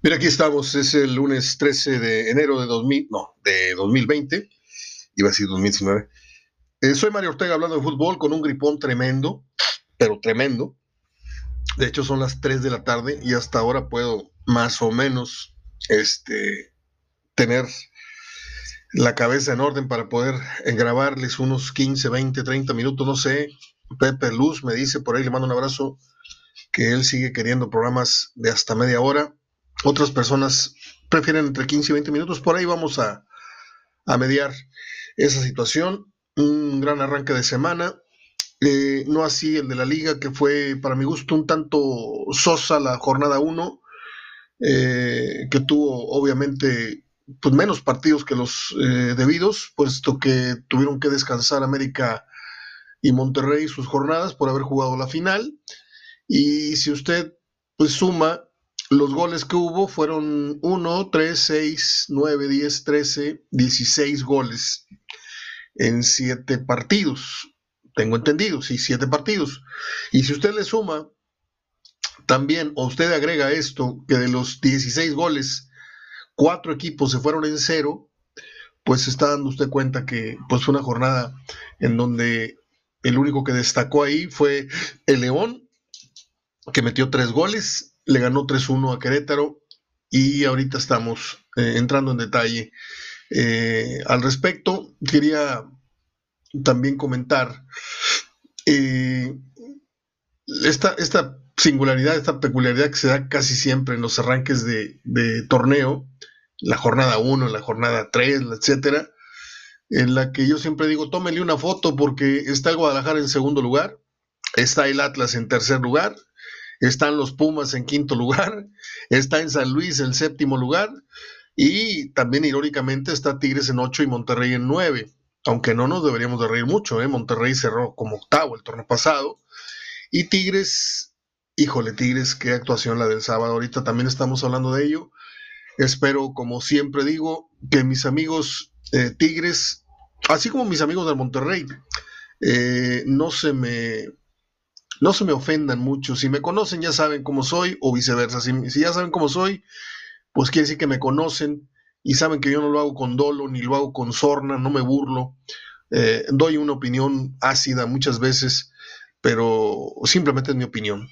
Mira, aquí estamos, es el lunes 13 de enero de 2000, no, de 2020, iba a decir 2019. Eh, soy Mario Ortega hablando de fútbol con un gripón tremendo, pero tremendo. De hecho, son las 3 de la tarde y hasta ahora puedo más o menos este, tener la cabeza en orden para poder grabarles unos 15, 20, 30 minutos, no sé. Pepe Luz me dice por ahí, le mando un abrazo, que él sigue queriendo programas de hasta media hora. Otras personas prefieren entre 15 y 20 minutos. Por ahí vamos a, a mediar esa situación. Un gran arranque de semana. Eh, no así el de la liga, que fue para mi gusto un tanto sosa la jornada 1, eh, que tuvo obviamente pues, menos partidos que los eh, debidos, puesto que tuvieron que descansar América y Monterrey sus jornadas por haber jugado la final. Y si usted pues suma los goles que hubo fueron 1, 3, 6, 9, 10, 13, 16 goles en 7 partidos. Tengo entendido, sí, 7 partidos. Y si usted le suma también, o usted agrega esto, que de los 16 goles, 4 equipos se fueron en cero, pues está dando usted cuenta que pues fue una jornada en donde el único que destacó ahí fue el León, que metió 3 goles, le ganó 3-1 a Querétaro y ahorita estamos eh, entrando en detalle eh, al respecto. Quería también comentar eh, esta, esta, singularidad, esta peculiaridad que se da casi siempre en los arranques de, torneo, la jornada 1, la jornada 3, etcétera, en la que yo siempre digo, tómele una foto porque está el Guadalajara en segundo lugar, está el Atlas en tercer lugar, están los Pumas en quinto lugar, está en San Luis en séptimo lugar y también irónicamente está Tigres en ocho y Monterrey en nueve, aunque no nos deberíamos de reír mucho, ¿eh? Monterrey cerró como octavo el torneo pasado y Tigres, híjole Tigres, qué actuación la del sábado, ahorita también estamos hablando de ello. Espero, como siempre digo, que mis amigos eh, Tigres, así como mis amigos del Monterrey, eh, no se me no se me ofendan mucho. Si me conocen ya saben cómo soy o viceversa. Si, ya saben cómo soy, pues quiere decir que me conocen y saben que yo no lo hago con dolo ni lo hago con sorna, no me burlo. Eh, doy una opinión ácida muchas veces, pero simplemente es mi opinión.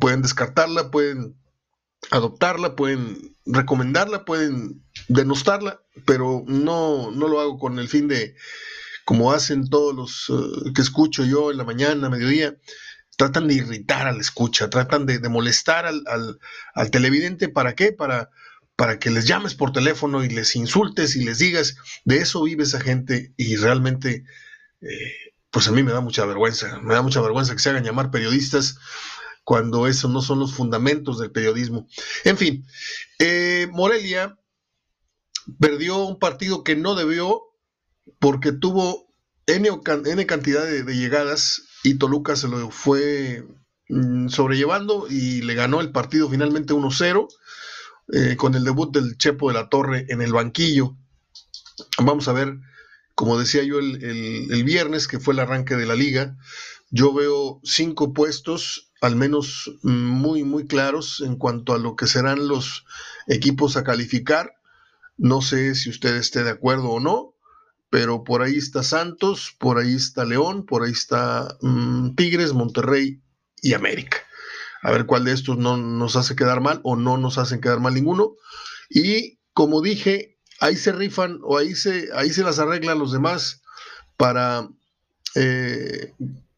Pueden descartarla, pueden adoptarla, pueden recomendarla, pueden denostarla, pero no, no lo hago con el fin de, como hacen todos los eh, que escucho yo en la mañana, mediodía, tratan de irritar al escucha, tratan de, molestar al, televidente, ¿para qué? Para, para que les llames por teléfono y les insultes y les digas, de eso vive esa gente y realmente, eh, pues a mí me da mucha vergüenza, me da mucha vergüenza que se hagan llamar periodistas cuando esos no son los fundamentos del periodismo. En fin, eh, Morelia perdió un partido que no debió porque tuvo N, cantidad de, llegadas y Toluca se lo fue mm, sobrellevando y le ganó el partido finalmente 1-0 eh, con el debut del Chepo de la Torre en el banquillo. Vamos a ver, como decía yo el, viernes, que fue el arranque de la liga, yo veo cinco puestos al menos mm, muy, muy claros en cuanto a lo que serán los equipos a calificar. No sé si usted esté de acuerdo o no, pero por ahí está Santos, por ahí está León, por ahí está mm, Tigres, Monterrey y América. A ver cuál de estos no nos hace quedar mal o no nos hacen quedar mal ninguno. Y como dije, ahí se rifan o ahí se, ahí se las arreglan los demás para eh,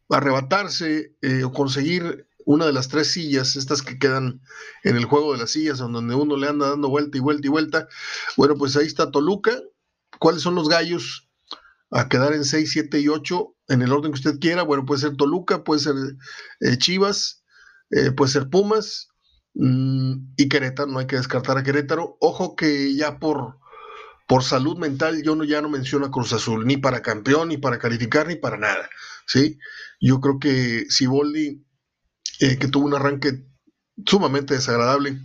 arrebatarse eh, o conseguir una de las tres sillas, estas que quedan en el juego de las sillas, donde uno le anda dando vuelta y vuelta y vuelta. Bueno, pues ahí está Toluca. ¿Cuáles son los gallos? A quedar en 6, 7 y 8 en el orden que usted quiera. Bueno, puede ser Toluca, puede ser eh, Chivas, eh, puede ser Pumas mm, y Querétaro. No hay que descartar a Querétaro. Ojo que ya por, por salud mental yo no, ya no menciono a Cruz Azul, ni para campeón, ni para calificar, ni para nada. ¿sí? Yo creo que Siboldi, eh, que tuvo un arranque sumamente desagradable,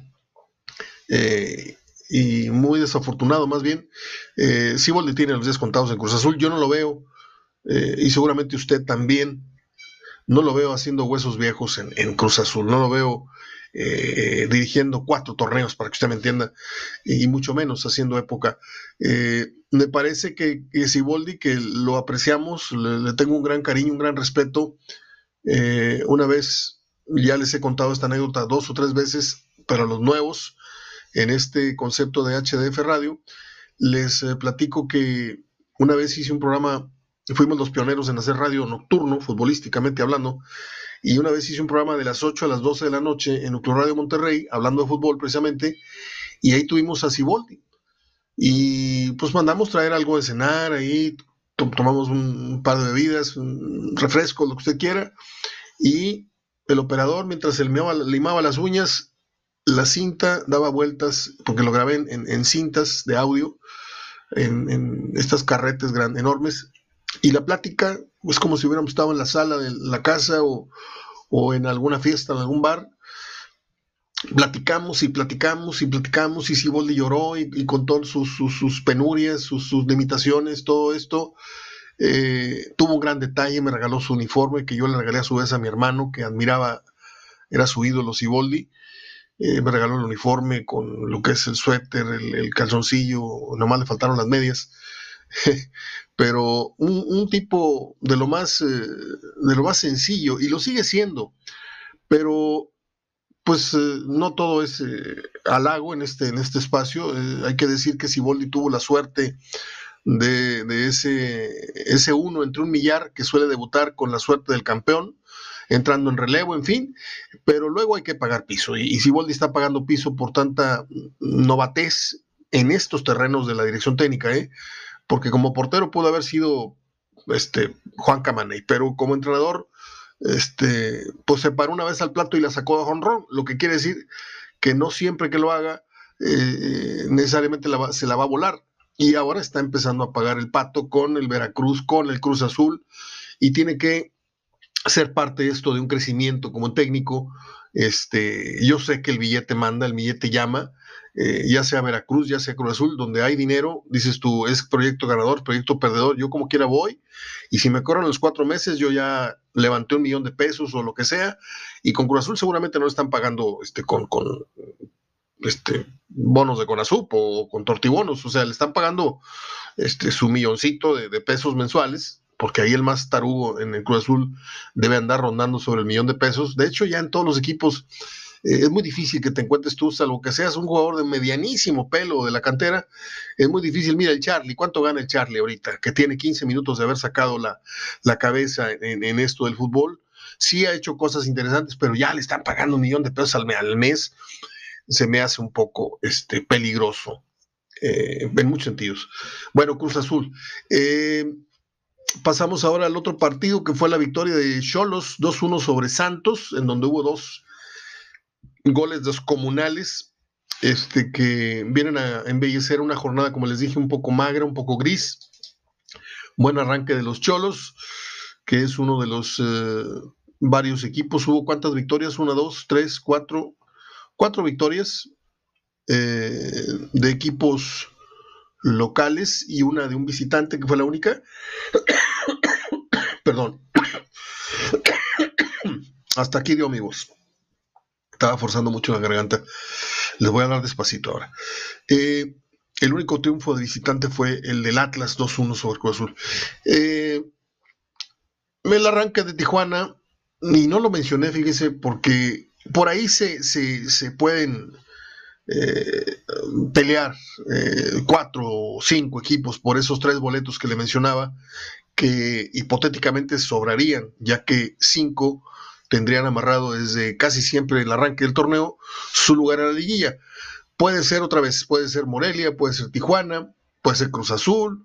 eh, y muy desafortunado más bien. Eh, Siboldi tiene los días contados en Cruz Azul, yo no lo veo, eh, y seguramente usted también, no lo veo haciendo huesos viejos en, Cruz Azul, no lo veo eh, dirigiendo cuatro torneos, para que usted me entienda, y mucho menos haciendo época. Eh, me parece que, Siboldi, que lo apreciamos, le, tengo un gran cariño, un gran respeto. Eh, una vez, ya les he contado esta anécdota dos o tres veces, para los nuevos, en este concepto de HDF Radio, les platico que una vez hice un programa, fuimos los pioneros en hacer radio nocturno, futbolísticamente hablando, y una vez hice un programa de las 8 a las 12 de la noche en Nucleo Radio Monterrey, hablando de fútbol precisamente, y ahí tuvimos a Ciboldi. Y pues mandamos traer algo de cenar, ahí tomamos un par de bebidas, un refresco, lo que usted quiera, y el operador, mientras él limaba las uñas, la cinta daba vueltas, porque lo grabé en, cintas de audio, en, estas carretes grandes, enormes, y la plática es como si hubiéramos estado en la sala de la casa o, en alguna fiesta, en algún bar. Platicamos y platicamos y platicamos y Siboldi lloró y, y con todas sus, penurias, sus, limitaciones, todo esto. Eh, tuvo un gran detalle, me regaló su uniforme que yo le regalé a su vez a mi hermano que admiraba, era su ídolo Siboldi. Eh, me regaló el uniforme con lo que es el suéter, el, calzoncillo, nomás le faltaron las medias. pero un, tipo de lo más eh, de lo más sencillo y lo sigue siendo pero pues eh, no todo es halago en este en este espacio hay que decir que Siboldi tuvo la suerte de, de, ese ese uno entre un millar que suele debutar con la suerte del campeón entrando en relevo, en fin, pero luego hay que pagar piso y, y Siboldi está pagando piso por tanta novatez en estos terrenos de la dirección técnica, ¿eh? porque como portero pudo haber sido este, Juan Camaney, pero como entrenador, este, pues se paró una vez al plato y la sacó de honrón, lo que quiere decir que no siempre que lo haga eh, necesariamente se la va a volar. Y ahora está empezando a pagar el pato con el Veracruz, con el Cruz Azul, y tiene que ser parte de esto de un crecimiento como técnico. Este, yo sé que el billete manda, el billete llama, eh, ya sea Veracruz, ya sea Cruz Azul, donde hay dinero, dices tú, es proyecto ganador, proyecto perdedor, yo como quiera voy, y si me corren los cuatro meses, yo ya levanté un millón de pesos o lo que sea, y con Cruz Azul seguramente no están pagando este, con, con este, bonos de Conasup o con tortibonos, o sea, le están pagando este, su milloncito de, de pesos mensuales, porque ahí el más tarugo en el Cruz Azul debe andar rondando sobre el millón de pesos. De hecho, ya en todos los equipos eh, es muy difícil que te encuentres tú, salvo que seas un jugador de medianísimo pelo de la cantera, es muy difícil. Mira el Charlie, ¿cuánto gana el Charlie ahorita? Que tiene 15 minutos de haber sacado la, cabeza en, esto del fútbol. Sí ha hecho cosas interesantes, pero ya le están pagando un millón de pesos al, mes. Se me hace un poco este, peligroso. Eh, en muchos sentidos. Bueno, Cruz Azul. Eh, pasamos ahora al otro partido que fue la victoria de Cholos 2-1 sobre Santos, en donde hubo dos goles descomunales este, que vienen a embellecer una jornada, como les dije, un poco magra, un poco gris. Buen arranque de los Cholos, que es uno de los eh, varios equipos. Hubo cuántas victorias? Una, dos, tres, cuatro, cuatro victorias eh, de equipos locales y una de un visitante que fue la única. Perdón. Hasta aquí dio amigos estaba forzando mucho la garganta. Les voy a hablar despacito ahora. Eh, el único triunfo de visitante fue el del Atlas 2-1 sobre Cruz Azul. Eh, me la arranca de Tijuana, y no lo mencioné, fíjese, porque por ahí se, se, pueden eh, pelear cuatro o cinco equipos por esos tres boletos que le mencionaba, que hipotéticamente sobrarían, ya que cinco tendrían amarrado desde casi siempre el arranque del torneo su lugar en la liguilla. Puede ser otra vez, puede ser Morelia, puede ser Tijuana, puede ser Cruz Azul,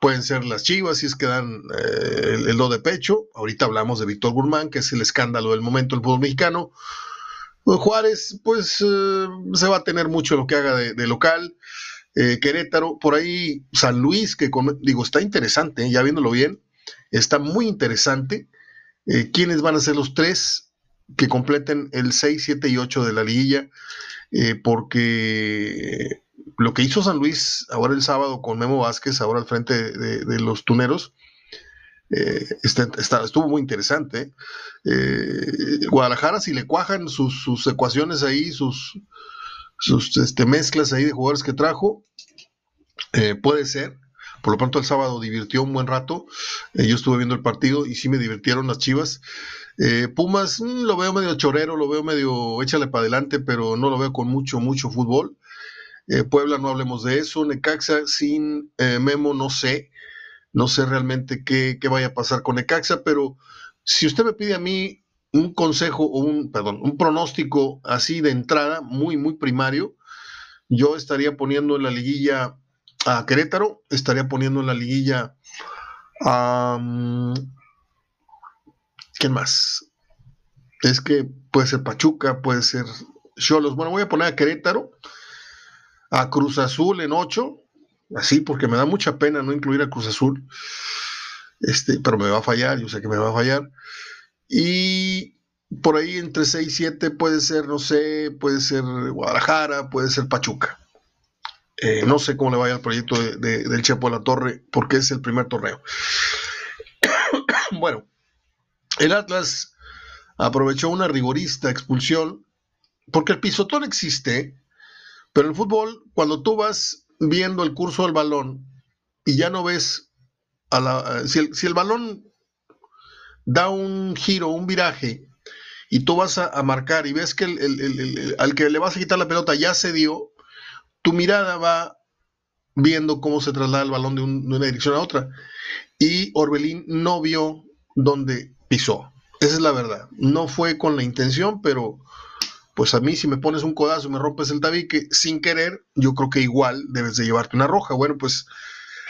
pueden ser las Chivas si es que dan eh, el, do de pecho. Ahorita hablamos de Víctor Guzmán, que es el escándalo del momento del fútbol mexicano. Pues Juárez, pues eh, se va a tener mucho lo que haga de, local. Eh, Querétaro, por ahí San Luis, que digo, está interesante, ya viéndolo bien, está muy interesante. Eh, quiénes van a ser los tres que completen el 6, 7 y 8 de la liguilla, porque lo que hizo San Luis ahora el sábado con Memo Vázquez, ahora al frente de, los tuneros, Eh, está, estuvo muy interesante. Eh, Guadalajara, si le cuajan sus, sus ecuaciones ahí, sus, sus este, mezclas ahí de jugadores que trajo, eh, puede ser. Por lo pronto el sábado divirtió un buen rato. yo estuve viendo el partido y sí me divirtieron las Chivas. Pumas mm, lo veo medio chorero, lo veo medio échale para adelante, pero no lo veo con mucho, mucho fútbol. Puebla no hablemos de eso. Necaxa sin Memo no sé. No sé realmente qué, vaya a pasar con Necaxa, pero si usted me pide a mí un consejo o un, perdón, un pronóstico así de entrada, muy, muy primario, yo estaría poniendo en la liguilla a Querétaro, estaría poniendo en la liguilla a... Mm, ¿Quién más? Es que puede ser Pachuca, puede ser Cholos. Bueno, voy a poner a Querétaro, a Cruz Azul en 8, así porque me da mucha pena no incluir a Cruz Azul, este, pero me va a fallar, yo sé que me va a fallar. Y por ahí entre 6 y 7 puede ser, no sé, puede ser Guadalajara, puede ser Pachuca. Eh, no sé cómo le vaya al proyecto del Chepo de la Torre, porque es el primer torneo. bueno, el Atlas aprovechó una rigorista expulsión, porque el pisotón existe, pero el fútbol, cuando tú vas viendo el curso del balón y ya no ves a la, si, el, balón da un giro, un viraje, y tú vas a, marcar y ves que el, al que le vas a quitar la pelota ya se dio, tu mirada va viendo cómo se traslada el balón de, de una dirección a otra. Y Orbelín no vio dónde pisó. Esa es la verdad. No fue con la intención, pero pues a mí si me pones un codazo y me rompes el tabique sin querer, yo creo que igual debes de llevarte una roja. Bueno, pues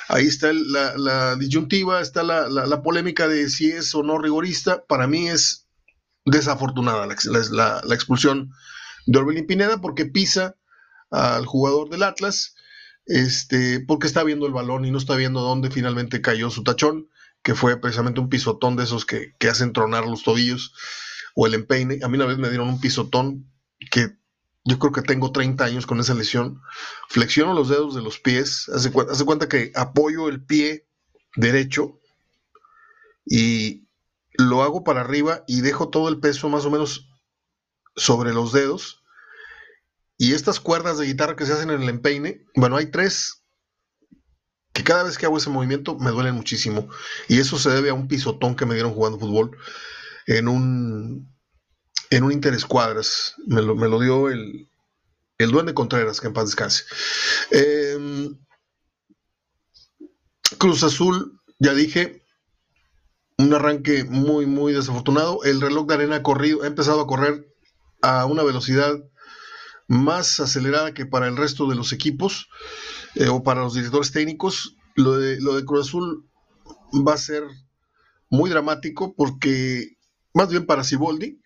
ahí está la, disyuntiva, está la, polémica de si es o no rigorista. Para mí es desafortunada la, expulsión de Orbelín Pineda porque pisa al jugador del Atlas, este, porque está viendo el balón y no está viendo dónde finalmente cayó su tachón, que fue precisamente un pisotón de esos que, que hacen tronar los tobillos o el empeine. A mí una vez me dieron un pisotón que yo creo que tengo 30 años con esa lesión, flexiono los dedos de los pies, hace, hace cuenta que apoyo el pie derecho y lo hago para arriba y dejo todo el peso más o menos sobre los dedos. Y estas cuerdas de guitarra que se hacen en el empeine, bueno, hay tres que cada vez que hago ese movimiento me duelen muchísimo. Y eso se debe a un pisotón que me dieron jugando fútbol en un en un interescuadras. Me lo, me lo dio el, el Duende Contreras, que en paz descanse. Em, Cruz Azul, ya dije, un arranque muy, muy desafortunado. El reloj de arena ha corrido, ha empezado a correr a una velocidad más acelerada que para el resto de los equipos eh, o para los directores técnicos. Lo de, lo de Cruz Azul va a ser muy dramático porque, más bien para Siboldi,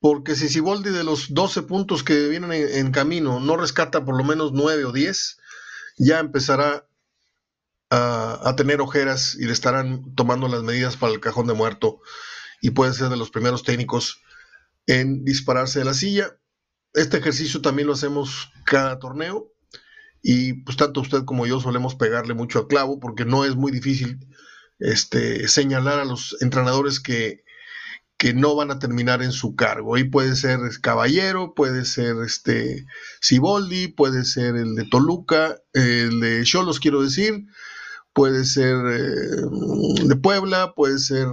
porque si Siboldi de los 12 puntos que vienen en, camino no rescata por lo menos 9 o 10, ya empezará a, tener ojeras y le estarán tomando las medidas para el cajón de muerto y puede ser de los primeros técnicos en dispararse de la silla. Este ejercicio también lo hacemos cada torneo y pues tanto usted como yo solemos pegarle mucho a clavo porque no es muy difícil este, señalar a los entrenadores que que no van a terminar en su cargo. Y puede ser Caballero, puede ser este Ciboldi, puede ser el de Toluca, el de Cholos, quiero decir, puede ser eh, de Puebla, puede ser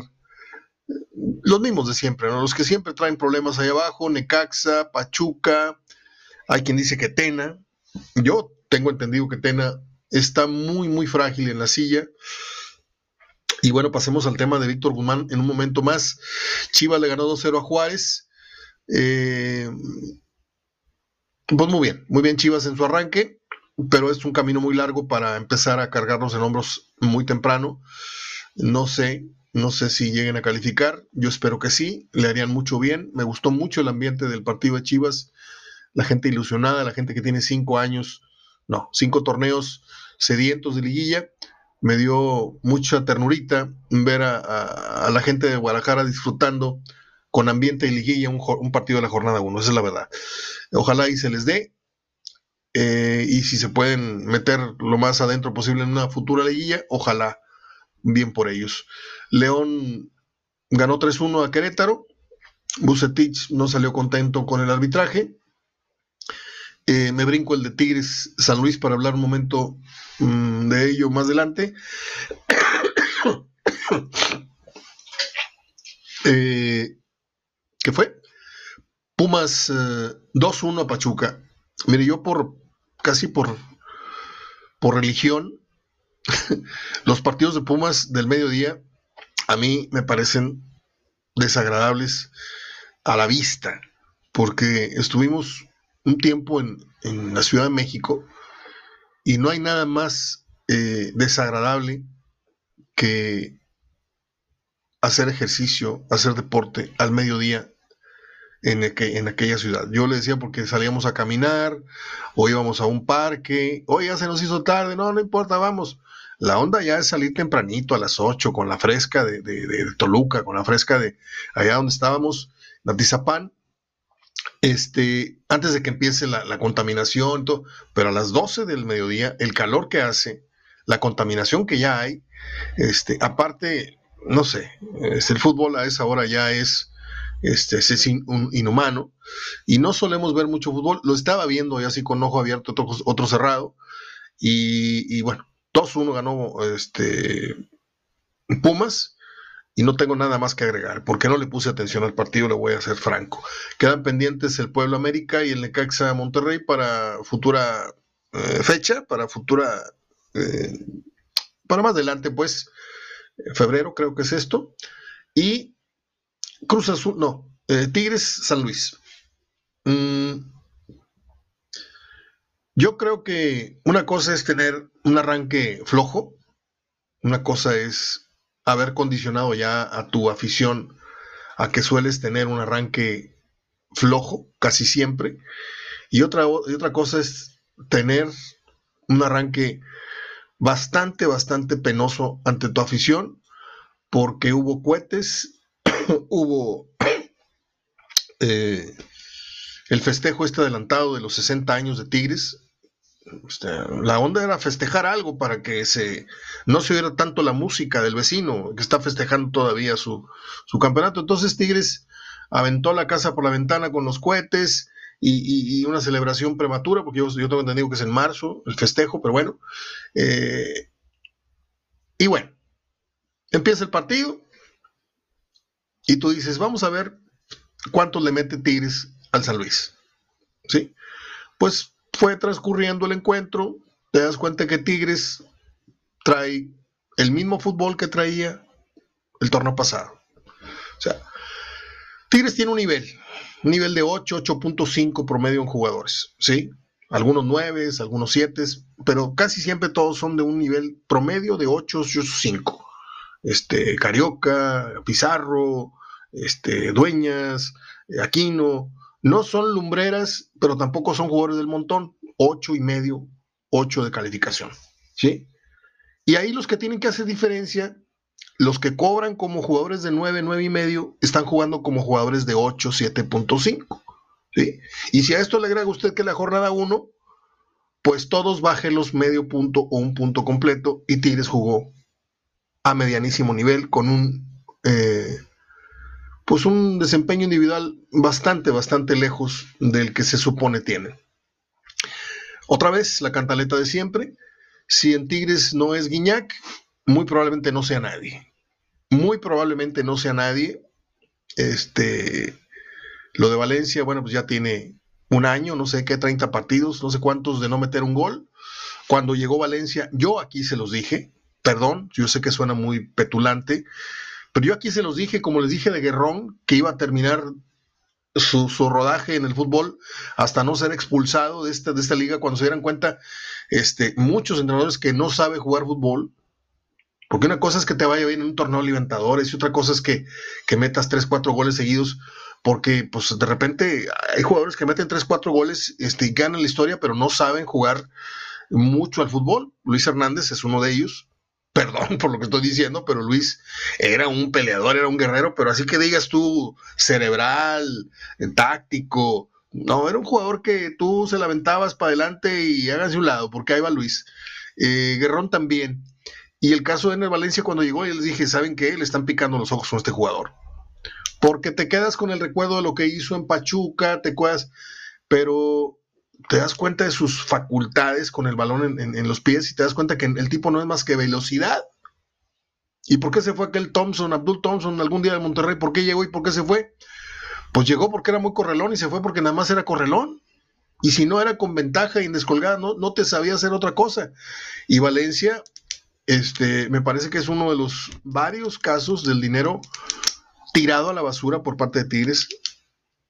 los mismos de siempre, los que siempre traen problemas ahí abajo, Necaxa, Pachuca, hay quien dice que Tena, yo tengo entendido que Tena está muy, muy frágil en la silla. Y bueno, pasemos al tema de Víctor Guzmán en un momento más. Chivas le ganó 2-0 a Juárez. Eh, pues muy bien, muy bien Chivas en su arranque, pero es un camino muy largo para empezar a cargarnos en hombros muy temprano. No sé, no sé si lleguen a calificar. Yo espero que sí, le harían mucho bien. Me gustó mucho el ambiente del partido de Chivas, la gente ilusionada, la gente que tiene cinco años, no, cinco torneos sedientos de liguilla me dio mucha ternurita ver a, la gente de Guadalajara disfrutando con ambiente y liguilla un, partido de la jornada 1, esa es la verdad. Ojalá y se les dé, eh, y si se pueden meter lo más adentro posible en una futura liguilla, ojalá bien por ellos. León ganó 3-1 a Querétaro. Bucetich no salió contento con el arbitraje. Eh, me brinco el de Tigres San Luis para hablar un momento de ello más adelante. Eh, ¿Qué fue? Pumas 2-1 eh, a Pachuca. Mire, yo por casi por, por religión, los partidos de Pumas del mediodía a mí me parecen desagradables a la vista, porque estuvimos un tiempo en, la Ciudad de México y no hay nada más eh, desagradable que hacer ejercicio, hacer deporte al mediodía en, en, aquella ciudad. Yo le decía porque salíamos a caminar o íbamos a un parque, hoy ya se nos hizo tarde, no, no importa, vamos. La onda ya es salir tempranito a las 8 con la fresca de, Toluca, con la fresca de allá donde estábamos, Natizapán, este, antes de que empiece la, contaminación, todo, pero a las 12 del mediodía, el calor que hace, la contaminación que ya hay, este, aparte, no sé, este, el fútbol a esa hora ya es, este, es inhumano, y no solemos ver mucho fútbol, lo estaba viendo ya así con ojo abierto, otro, cerrado, y, bueno, 2-1 ganó este, Pumas, y no tengo nada más que agregar, porque no le puse atención al partido, le voy a ser franco. Quedan pendientes el Pueblo América y el Necaxa Monterrey para futura eh, fecha, para futura, eh, para más adelante, pues, febrero creo que es esto. Y Cruz Azul, no, eh, Tigres San Luis. Mm, yo creo que una cosa es tener un arranque flojo, una cosa es haber condicionado ya a tu afición a que sueles tener un arranque flojo casi siempre. Y otra, otra cosa es tener un arranque bastante, bastante penoso ante tu afición, porque hubo cohetes, hubo eh, el festejo este adelantado de los 60 años de Tigres, la onda era festejar algo para que se no se oiera tanto la música del vecino que está festejando todavía su, campeonato. Entonces Tigres aventó la casa por la ventana con los cohetes y, una celebración prematura, porque yo, tengo entendido que es en marzo el festejo, pero bueno. Eh, y bueno, empieza el partido y tú dices, vamos a ver cuánto le mete Tigres al San Luis. ¿Sí? Pues fue transcurriendo el encuentro, te das cuenta que Tigres trae el mismo fútbol que traía el torneo pasado. O sea, Tigres tiene un nivel, un nivel de 8, 8.5 promedio en jugadores, ¿sí? Algunos 9, algunos 7, pero casi siempre todos son de un nivel promedio de 8, 8, 5. Este, Carioca, Pizarro, este, Dueñas, Aquino, no son lumbreras, pero tampoco son jugadores del montón. Ocho y medio, ocho de calificación. ¿Sí? Y ahí los que tienen que hacer diferencia, los que cobran como jugadores de 9, 9 y medio, están jugando como jugadores de 8, 7.5. ¿sí? Y si a esto le agrega usted que la jornada 1, pues todos bajen los medio punto o un punto completo y Tigres jugó a medianísimo nivel con un eh, pues un desempeño individual bastante, bastante lejos del que se supone tiene. Otra vez, la cantaleta de siempre. Si en Tigres no es Guiñac, muy probablemente no sea nadie. Muy probablemente no sea nadie. Este, lo de Valencia, bueno, pues ya tiene un año, no sé qué, 30 partidos, no sé cuántos de no meter un gol. Cuando llegó Valencia, yo aquí se los dije, perdón, yo sé que suena muy petulante, pero yo aquí se los dije, como les dije de Guerrón, que iba a terminar su, rodaje en el fútbol hasta no ser expulsado de esta, de esta liga cuando se dieran cuenta este, muchos entrenadores que no saben jugar fútbol. Porque una cosa es que te vaya bien en un torneo de Libertadores y otra cosa es que, que metas 3, 4 goles seguidos. Porque pues de repente hay jugadores que meten 3, 4 goles este, y ganan la historia, pero no saben jugar mucho al fútbol. Luis Hernández es uno de ellos perdón por lo que estoy diciendo, pero Luis era un peleador, era un guerrero, pero así que digas tú cerebral, táctico, no, era un jugador que tú se la aventabas para adelante y hágase un lado, porque ahí va Luis. Eh, Guerrón también. Y el caso de Ener Valencia, cuando llegó, yo les dije, ¿saben qué? Le están picando los ojos con este jugador. Porque te quedas con el recuerdo de lo que hizo en Pachuca, te quedas, pero te das cuenta de sus facultades con el balón en, los pies y te das cuenta que el tipo no es más que velocidad. ¿Y por qué se fue aquel Thompson, Abdul Thompson, algún día de Monterrey? ¿Por qué llegó y por qué se fue? Pues llegó porque era muy correlón y se fue porque nada más era correlón. Y si no era con ventaja y no, no te sabía hacer otra cosa. Y Valencia, este, me parece que es uno de los varios casos del dinero tirado a la basura por parte de Tigres.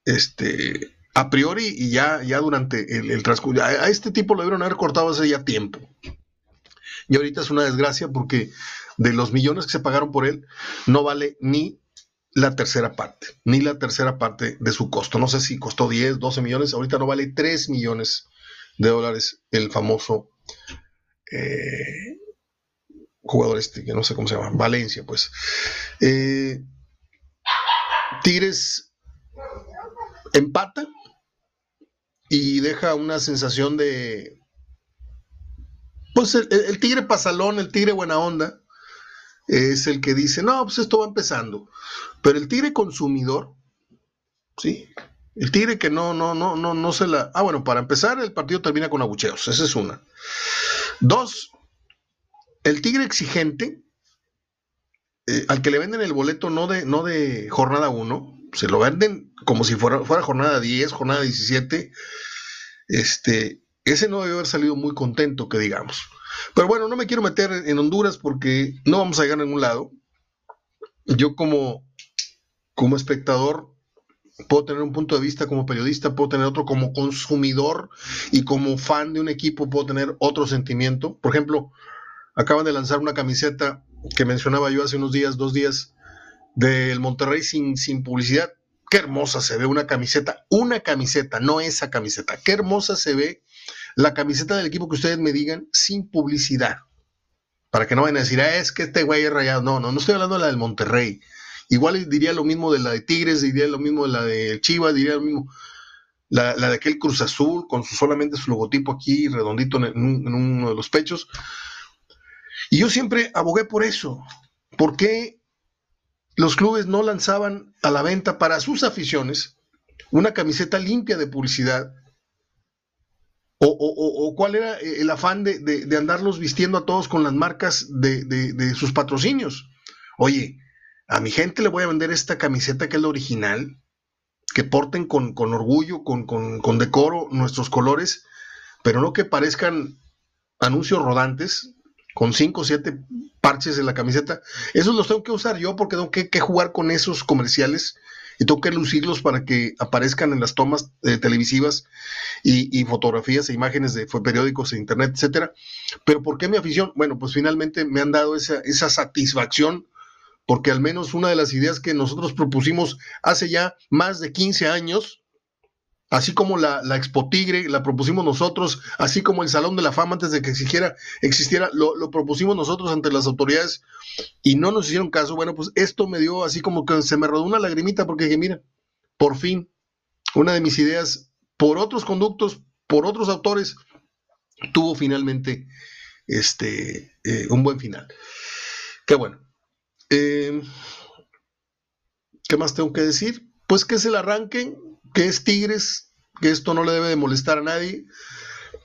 Este, a priori y ya, ya durante el, transcurso. A, este tipo lo debieron haber cortado hace ya tiempo. Y ahorita es una desgracia porque de los millones que se pagaron por él, no vale ni la tercera parte, ni la tercera parte de su costo. No sé si costó 10, 12 millones, ahorita no vale 3 millones de dólares el famoso eh, jugador este, que no sé cómo se llama, Valencia, pues. Eh, Tigres empata y deja una sensación de, pues el tigre pasalón, el tigre buena onda, es el que dice, no, pues esto va empezando. Pero el tigre consumidor, ¿sí? El tigre que no, no, no, no, no se la. Ah, bueno, para empezar, el partido termina con abucheos. Esa es una. Dos, el tigre exigente, eh, al que le venden el boleto no de, no de jornada 1, se lo venden como si fuera, fuera jornada 10, jornada 17. Este, ese no debe haber salido muy contento, que digamos. Pero bueno, no me quiero meter en Honduras porque no vamos a llegar a ningún lado. Yo como, como espectador puedo tener un punto de vista como periodista, puedo tener otro como consumidor y como fan de un equipo puedo tener otro sentimiento. Por ejemplo, acaban de lanzar una camiseta que mencionaba yo hace unos días, dos días, del Monterrey sin, sin publicidad. Qué hermosa se ve una camiseta, una camiseta, no esa camiseta. Qué hermosa se ve la camiseta del equipo que ustedes me digan sin publicidad. Para que no vayan a decir, ah, es que este güey es rayado. No, no, no estoy hablando de la del Monterrey. Igual diría lo mismo de la de Tigres, diría lo mismo de la de Chivas, diría lo mismo. La, de aquel Cruz Azul, con su, solamente su logotipo aquí redondito en, uno de los pechos. Y yo siempre abogué por eso. ¿Por qué los clubes no lanzaban a la venta para sus aficiones una camiseta limpia de publicidad o, cuál era el afán de, andarlos vistiendo a todos con las marcas de, sus patrocinios. Oye, a mi gente le voy a vender esta camiseta que es la original, que porten con, orgullo, con, decoro nuestros colores, pero no que parezcan anuncios rodantes con cinco o siete parches en la camiseta. Esos los tengo que usar yo porque tengo que jugar con esos comerciales y tengo que lucirlos para que aparezcan en las tomas eh, televisivas y, fotografías e imágenes de periódicos e internet, etcétera. Pero ¿por qué mi afición? Bueno, pues finalmente me han dado esa, esa satisfacción porque al menos una de las ideas que nosotros propusimos hace ya más de 15 años, así como la, la, Expo Tigre, la propusimos nosotros, así como el Salón de la Fama antes de que existiera, existiera lo, lo, propusimos nosotros ante las autoridades y no nos hicieron caso. Bueno, pues esto me dio así como que se me rodó una lagrimita porque dije, mira, por fin, una de mis ideas, por otros conductos, por otros autores, tuvo finalmente este, eh, un buen final. Qué bueno. Eh, ¿Qué más tengo que decir? Pues que es el arranque que es Tigres, que esto no le debe de molestar a nadie,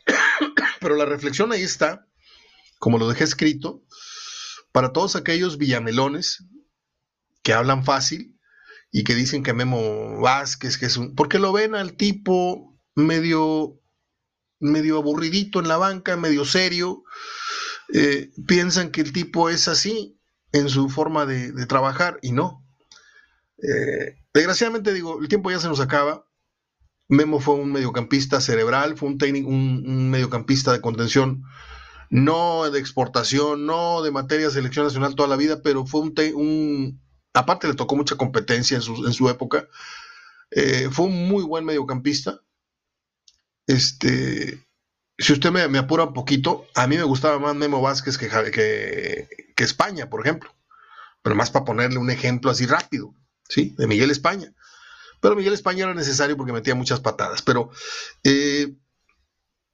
pero la reflexión ahí está, como lo dejé escrito, para todos aquellos villamelones que hablan fácil y que dicen que Memo Vázquez, que es un... porque lo ven al tipo medio, medio aburridito en la banca, medio serio, eh, piensan que el tipo es así en su forma de trabajar y no. Eh, desgraciadamente digo, el tiempo ya se nos acaba. Memo fue un mediocampista cerebral, fue un, técnico, un, mediocampista de contención, no de exportación, no de materia de selección nacional toda la vida, pero fue un, aparte le tocó mucha competencia en su, época. Eh, fue un muy buen mediocampista. Este, si usted me, apura un poquito, a mí me gustaba más Memo Vázquez que, que, que España, por ejemplo. Pero más para ponerle un ejemplo así rápido. ¿Sí? De Miguel España. Pero Miguel España era necesario porque metía muchas patadas. Pero eh,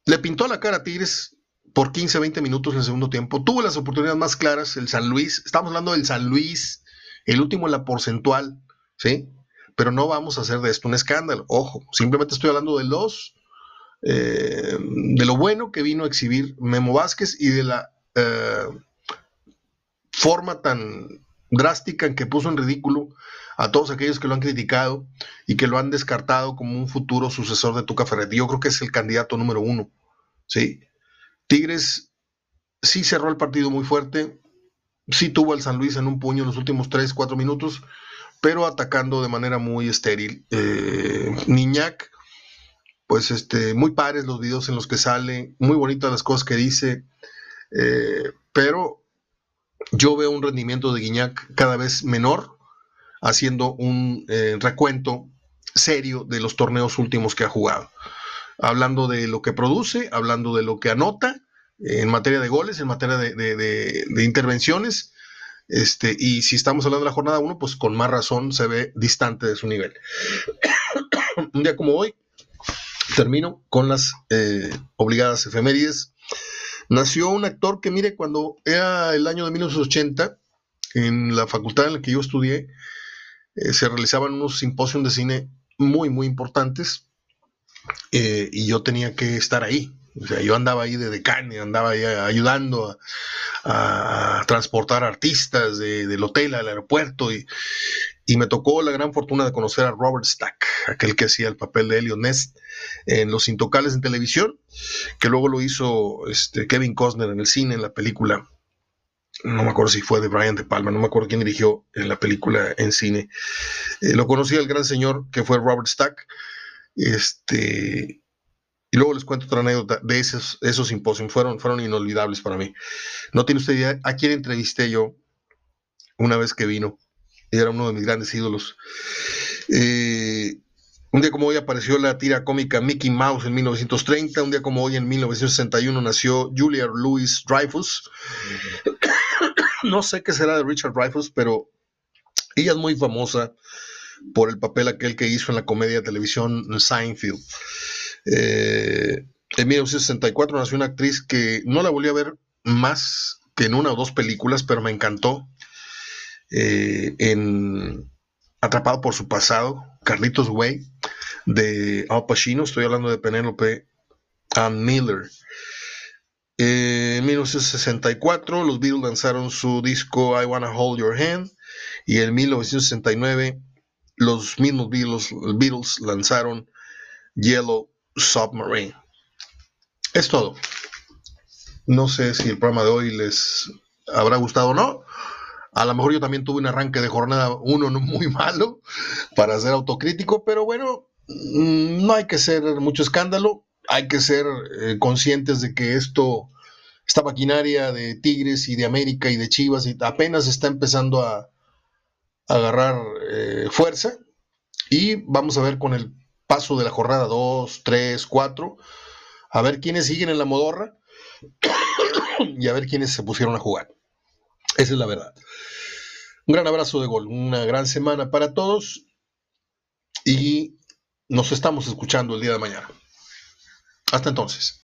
le pintó la cara a Tigres por 15, 20 minutos en el segundo tiempo. Tuvo las oportunidades más claras el San Luis. Estamos hablando del San Luis, el último en la porcentual, ¿sí? Pero no vamos a hacer de esto un escándalo. Ojo, simplemente estoy hablando de los. Eh, de lo bueno que vino a exhibir Memo Vázquez y de la eh, forma tan drástica en que puso en ridículo a todos aquellos que lo han criticado y que lo han descartado como un futuro sucesor de Tuca Ferretti. Yo creo que es el candidato número uno. ¿sí? Tigres sí cerró el partido muy fuerte, sí tuvo al San Luis en un puño en los últimos 3, 4 minutos, pero atacando de manera muy estéril. Eh, Niñac, pues este, muy pares los videos en los que sale, muy bonitas las cosas que dice, eh, pero yo veo un rendimiento de Guiñac cada vez menor haciendo un eh, recuento serio de los torneos últimos que ha jugado. Hablando de lo que produce, hablando de lo que anota eh, en materia de goles, en materia de, intervenciones. Este, y si estamos hablando de la jornada 1, pues con más razón se ve distante de su nivel. un día como hoy, termino con las eh, obligadas efemérides. Nació un actor que, mire, cuando era el año de 1980, en la facultad en la que yo estudié, eh, se realizaban unos simposios de cine muy, muy importantes eh, y yo tenía que estar ahí. O sea, yo andaba ahí de decane, andaba ahí ayudando a, transportar artistas del hotel al aeropuerto y, me tocó la gran fortuna de conocer a Robert Stack, aquel que hacía el papel de Elliot Ness en Los Intocales en televisión, que luego lo hizo este, Kevin Costner en el cine, en la película no me acuerdo si fue de Brian De Palma, no me acuerdo quién dirigió en la película en cine. Eh, lo conocí al gran señor que fue Robert Stack. Este, y luego les cuento otra anécdota de esos, esos simposios. Fueron, fueron inolvidables para mí. No tiene usted idea a quién entrevisté yo una vez que vino. Era uno de mis grandes ídolos. Eh, un día como hoy apareció la tira cómica Mickey Mouse en 1930. Un día como hoy en 1961 nació Julia Louis Dreyfus. no sé qué será de Richard Dreyfus, pero ella es muy famosa por el papel aquel que hizo en la comedia de televisión Seinfeld. Eh, en 1964 nació una actriz que no la volví a ver más que en una o dos películas, pero me encantó. Eh, en Atrapado por su pasado, Carlitos Way, de Al Pacino, estoy hablando de Penélope Ann Miller. En 1964 los Beatles lanzaron su disco I Wanna Hold Your Hand y en 1969 los mismos Beatles lanzaron Yellow Submarine. Es todo. No sé si el programa de hoy les habrá gustado o no. A lo mejor yo también tuve un arranque de jornada uno muy malo para ser autocrítico, pero bueno, mm, no hay que ser mucho escándalo hay que ser eh, conscientes de que esto, esta maquinaria de Tigres y de América y de Chivas y apenas está empezando a, agarrar eh, fuerza y vamos a ver con el paso de la jornada 2, 3, 4, a ver quiénes siguen en la modorra y a ver quiénes se pusieron a jugar. Esa es la verdad. Un gran abrazo de gol, una gran semana para todos y nos estamos escuchando el día de mañana. Hasta entonces.